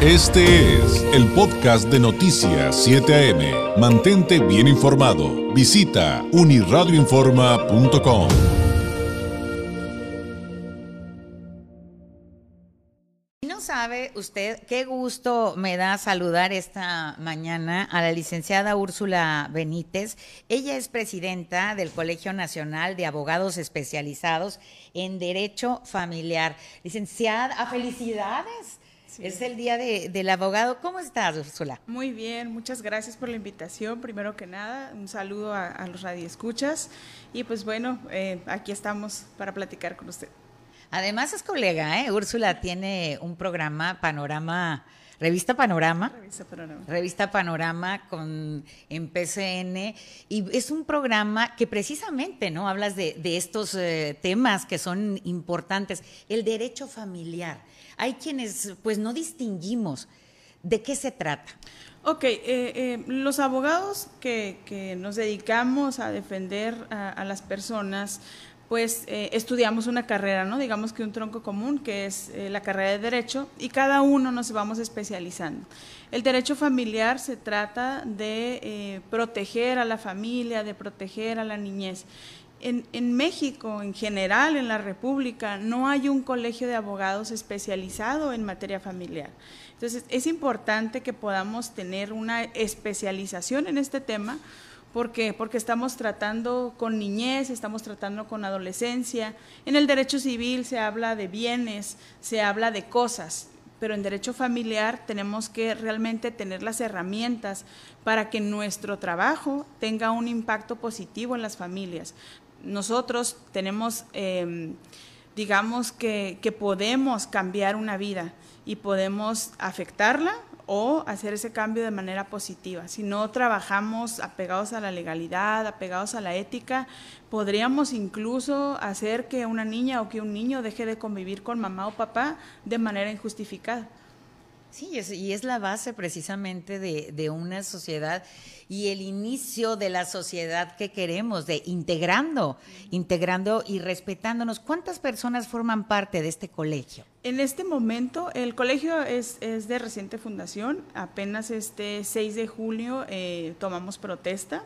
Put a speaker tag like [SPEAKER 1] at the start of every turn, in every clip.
[SPEAKER 1] Este es el podcast de Noticias 7 AM. Mantente bien informado. Visita uniradioinforma.com.
[SPEAKER 2] No sabe usted qué gusto me da saludar esta mañana a la licenciada Úrsula Benítez. Ella es presidenta del Colegio Nacional de Abogados Especializados en Derecho Familiar. Licenciada, felicidades. Es el día del abogado. ¿Cómo estás, Úrsula?
[SPEAKER 3] Muy bien, muchas gracias por la invitación. Primero que nada, un saludo a, los radioescuchas. Y pues bueno, eh, aquí estamos para platicar con usted.
[SPEAKER 2] Además es colega, ¿eh? Úrsula tiene un programa, Panorama, Revista Panorama.
[SPEAKER 3] Revista Panorama.
[SPEAKER 2] Revista Panorama con, en PCN. Y es un programa que precisamente, ¿no? Hablas de, estos eh, temas que son importantes. El derecho familiar hay quienes pues no distinguimos. ¿De qué se trata?
[SPEAKER 3] Ok, eh, eh, los abogados que, nos dedicamos a defender a, las personas, pues eh, estudiamos una carrera, ¿no? Digamos que un tronco común, que es la carrera de Derecho, y cada uno nos vamos especializando. El derecho familiar se trata de proteger a la familia, de proteger a la niñez. En, México, en general, en la República, no hay un colegio de abogados especializado en materia familiar. Entonces, es importante que podamos tener una especialización en este tema. ¿Por qué? Porque estamos tratando con niñez, estamos tratando con adolescencia. En el derecho civil se habla de bienes, se habla de cosas, pero en derecho familiar tenemos que realmente tener las herramientas para que nuestro trabajo tenga un impacto positivo en las familias nosotros tenemos, em, digamos que, que podemos cambiar una vida y podemos afectarla o hacer ese cambio de manera positiva. Si no trabajamos apegados a la legalidad, apegados a la ética, podríamos incluso hacer que una niña o que un niño deje de convivir con mamá o papá de manera injustificada.
[SPEAKER 2] Sí, y es la base precisamente de, una sociedad y el inicio de la sociedad que queremos, de integrando, integrando y respetándonos. ¿Cuántas personas forman parte de este colegio?
[SPEAKER 3] En este momento, el colegio es, de reciente fundación. Apenas este 6 de julio eh, tomamos protesta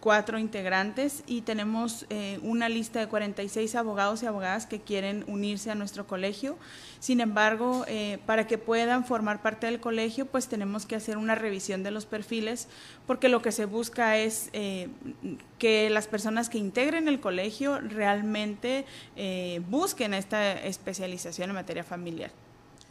[SPEAKER 3] cuatro integrantes y tenemos eh, una lista de 46 abogados y abogadas que quieren unirse a nuestro colegio. Sin embargo, eh, para que puedan formar parte del colegio, pues tenemos que hacer una revisión de los perfiles, porque lo que se busca es eh, que las personas que integren el colegio realmente busquen esta especialización en materia familiar.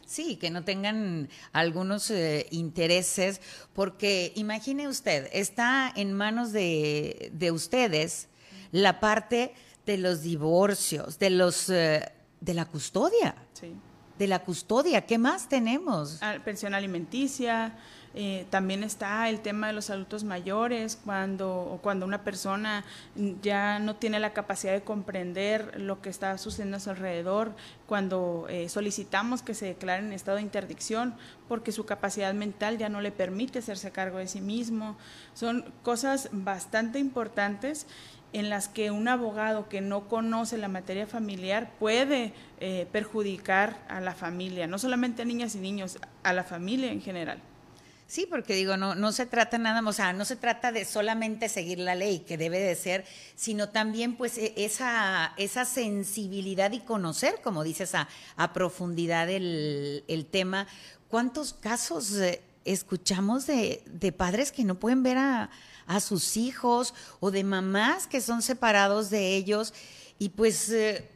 [SPEAKER 2] Sí, que no tengan algunos eh, intereses, porque imagine usted, está en manos de, de ustedes la parte de los divorcios, de los eh, de la custodia. Sí. De la custodia, ¿qué más tenemos?
[SPEAKER 3] Ah, pensión alimenticia, eh, también está el tema de los adultos mayores, cuando, cuando una persona ya no tiene la capacidad de comprender lo que está sucediendo a su alrededor, cuando eh, solicitamos que se declare en estado de interdicción porque su capacidad mental ya no le permite hacerse cargo de sí mismo. Son cosas bastante importantes en las que un abogado que no conoce la materia familiar puede eh, perjudicar a la familia, no solamente a niñas y niños, a la familia en general.
[SPEAKER 2] Sí, porque digo, no, no se trata nada o sea, no se trata de solamente seguir la ley, que debe de ser, sino también pues e, esa, esa sensibilidad y conocer, como dices, a, a profundidad el, el tema. ¿Cuántos casos eh, escuchamos de, de padres que no pueden ver a, a sus hijos o de mamás que son separados de ellos? Y pues, eh,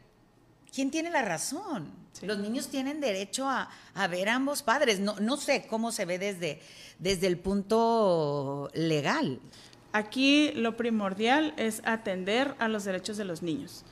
[SPEAKER 2] ¿quién tiene la razón? Los niños tienen derecho a, ver a ambos padres. No, no sé cómo se ve desde, desde el punto legal.
[SPEAKER 3] Aquí lo primordial es atender a los derechos de los niños.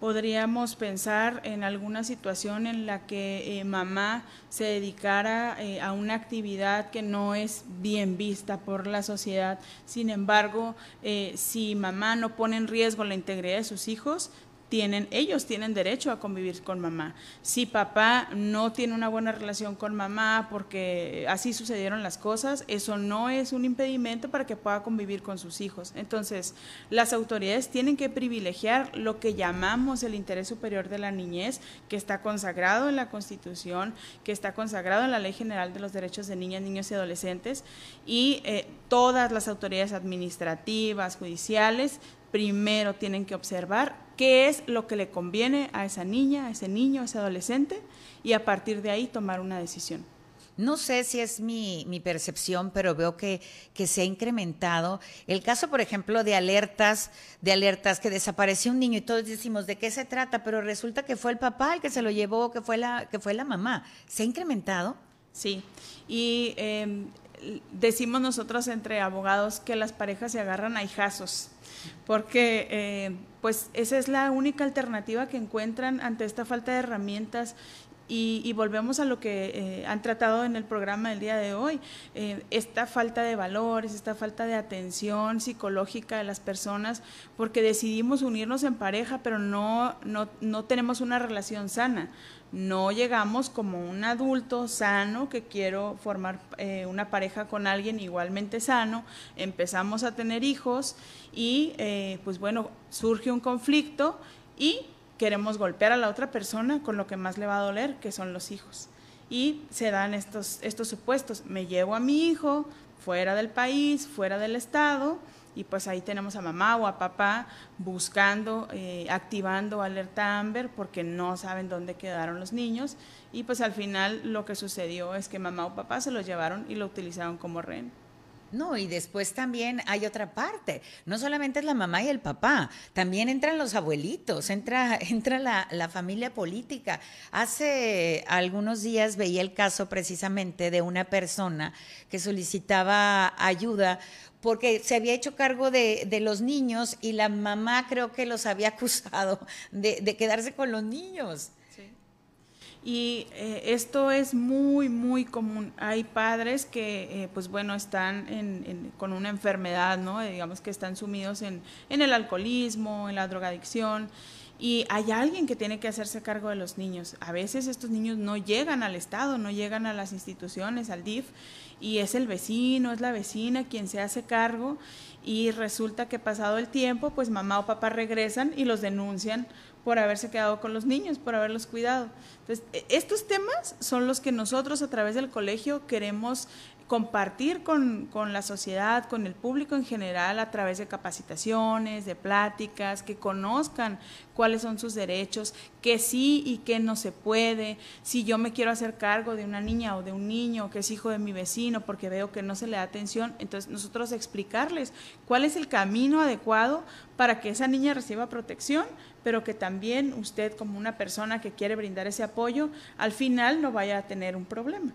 [SPEAKER 3] Podríamos pensar en alguna situación en la que eh, mamá se dedicara eh, a una actividad que no es bien vista por la sociedad. Sin embargo, eh, si mamá no pone en riesgo la integridad de sus hijos, tienen, ellos tienen derecho a convivir con mamá. Si papá no tiene una buena relación con mamá porque así sucedieron las cosas, eso no es un impedimento para que pueda convivir con sus hijos. Entonces, las autoridades tienen que privilegiar lo que llamamos el interés superior de la niñez, que está consagrado en la Constitución, que está consagrado en la Ley General de los Derechos de Niñas, Niños y Adolescentes, y eh, todas las autoridades administrativas, judiciales, primero tienen que observar qué es lo que le conviene a esa niña, a ese niño, a ese adolescente y a partir de ahí tomar una decisión.
[SPEAKER 2] No sé si es mi, percepción, pero veo que, que, se ha incrementado. El caso, por ejemplo, de alertas, de alertas que desapareció un niño y todos decimos de qué se trata, pero resulta que fue el papá el que se lo llevó, que fue la, que fue la mamá. ¿Se ha incrementado?
[SPEAKER 3] Sí. Y em, decimos nosotros entre abogados que las parejas se agarran a hijazos porque eh, pues esa es la única alternativa que encuentran ante esta falta de herramientas y, volvemos a lo que eh, han tratado en el programa del día de hoy, eh, esta falta de valores, esta falta de atención psicológica de las personas, porque decidimos unirnos en pareja, pero no, no, no tenemos una relación sana. No llegamos como un adulto sano que quiero formar eh, una pareja con alguien igualmente sano, empezamos a tener hijos y eh, pues bueno, surge un conflicto y queremos golpear a la otra persona con lo que más le va a doler, que son los hijos. Y se dan estos, estos supuestos, me llevo a mi hijo fuera del país, fuera del estado, y pues ahí tenemos a mamá o a papá buscando, eh, activando alerta Amber porque no saben dónde quedaron los niños y pues al final lo que sucedió es que mamá o papá se los llevaron y lo utilizaron como rehén.
[SPEAKER 2] No, y después también hay otra parte. No solamente es la mamá y el papá, también entran los abuelitos, entra, entra la, la, familia política. Hace algunos días veía el caso precisamente de una persona que solicitaba ayuda porque se había hecho cargo de, los niños y la mamá creo que los había acusado de, quedarse con los niños.
[SPEAKER 3] Y eh, esto es muy, muy común. Hay padres que, eh, pues bueno, están con una enfermedad, ¿no? digamos que están sumidos en, en el alcoholismo, en la drogadicción y hay alguien que tiene que hacerse cargo de los niños. A veces estos niños no llegan al Estado, no llegan a las instituciones, al DIF, y es el vecino, es la vecina quien se hace cargo y resulta que pasado el tiempo, pues mamá o papá regresan y los denuncian por haberse quedado con los niños, por haberlos cuidado. Entonces, e, estos temas son los que nosotros a través del colegio queremos compartir con, con, la sociedad, con el público en general, a través de capacitaciones, de pláticas, que conozcan cuáles son sus derechos, que sí y que no se puede, si yo me quiero hacer cargo de una niña o de un niño que es hijo de mi vecino porque veo que no se le da atención, entonces nosotros explicarles cuál es el camino adecuado para que esa niña reciba protección, pero que también usted como una persona que quiere brindar ese apoyo, al final no vaya a tener un problema.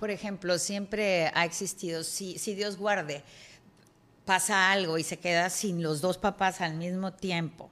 [SPEAKER 2] Por ejemplo, siempre ha existido, si, Dios guarde, pasa algo y se queda sin los dos papás al mismo tiempo,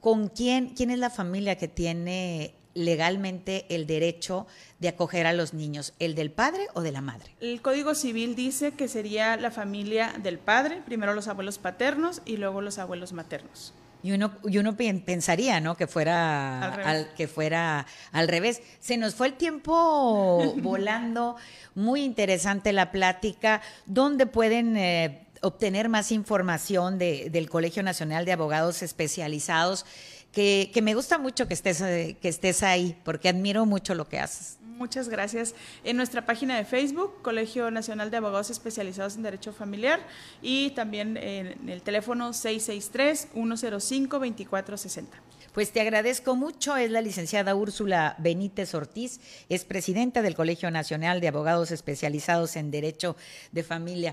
[SPEAKER 2] ¿con quién, quién es la familia que tiene legalmente el derecho de acoger a los niños, el del padre o de la madre?
[SPEAKER 3] El Código Civil dice que sería la familia del padre, primero los abuelos paternos y luego los abuelos maternos.
[SPEAKER 2] Y uno, y uno pensaría, ¿no? Que fuera al, que fuera al revés. Se nos fue el tiempo volando. Muy interesante la plática. ¿Dónde pueden eh, obtener más información del Colegio Nacional de Abogados Especializados? Que, que, me gusta mucho que estés, eh, que estés ahí, porque admiro mucho lo que haces.
[SPEAKER 3] Muchas gracias. En nuestra página de Facebook, Colegio Nacional de Abogados Especializados en Derecho Familiar, y también en el teléfono 663-105-2460.
[SPEAKER 2] Pues te agradezco mucho. Es la licenciada Úrsula Benítez Ortiz, es presidenta del Colegio Nacional de Abogados Especializados en Derecho de Familia.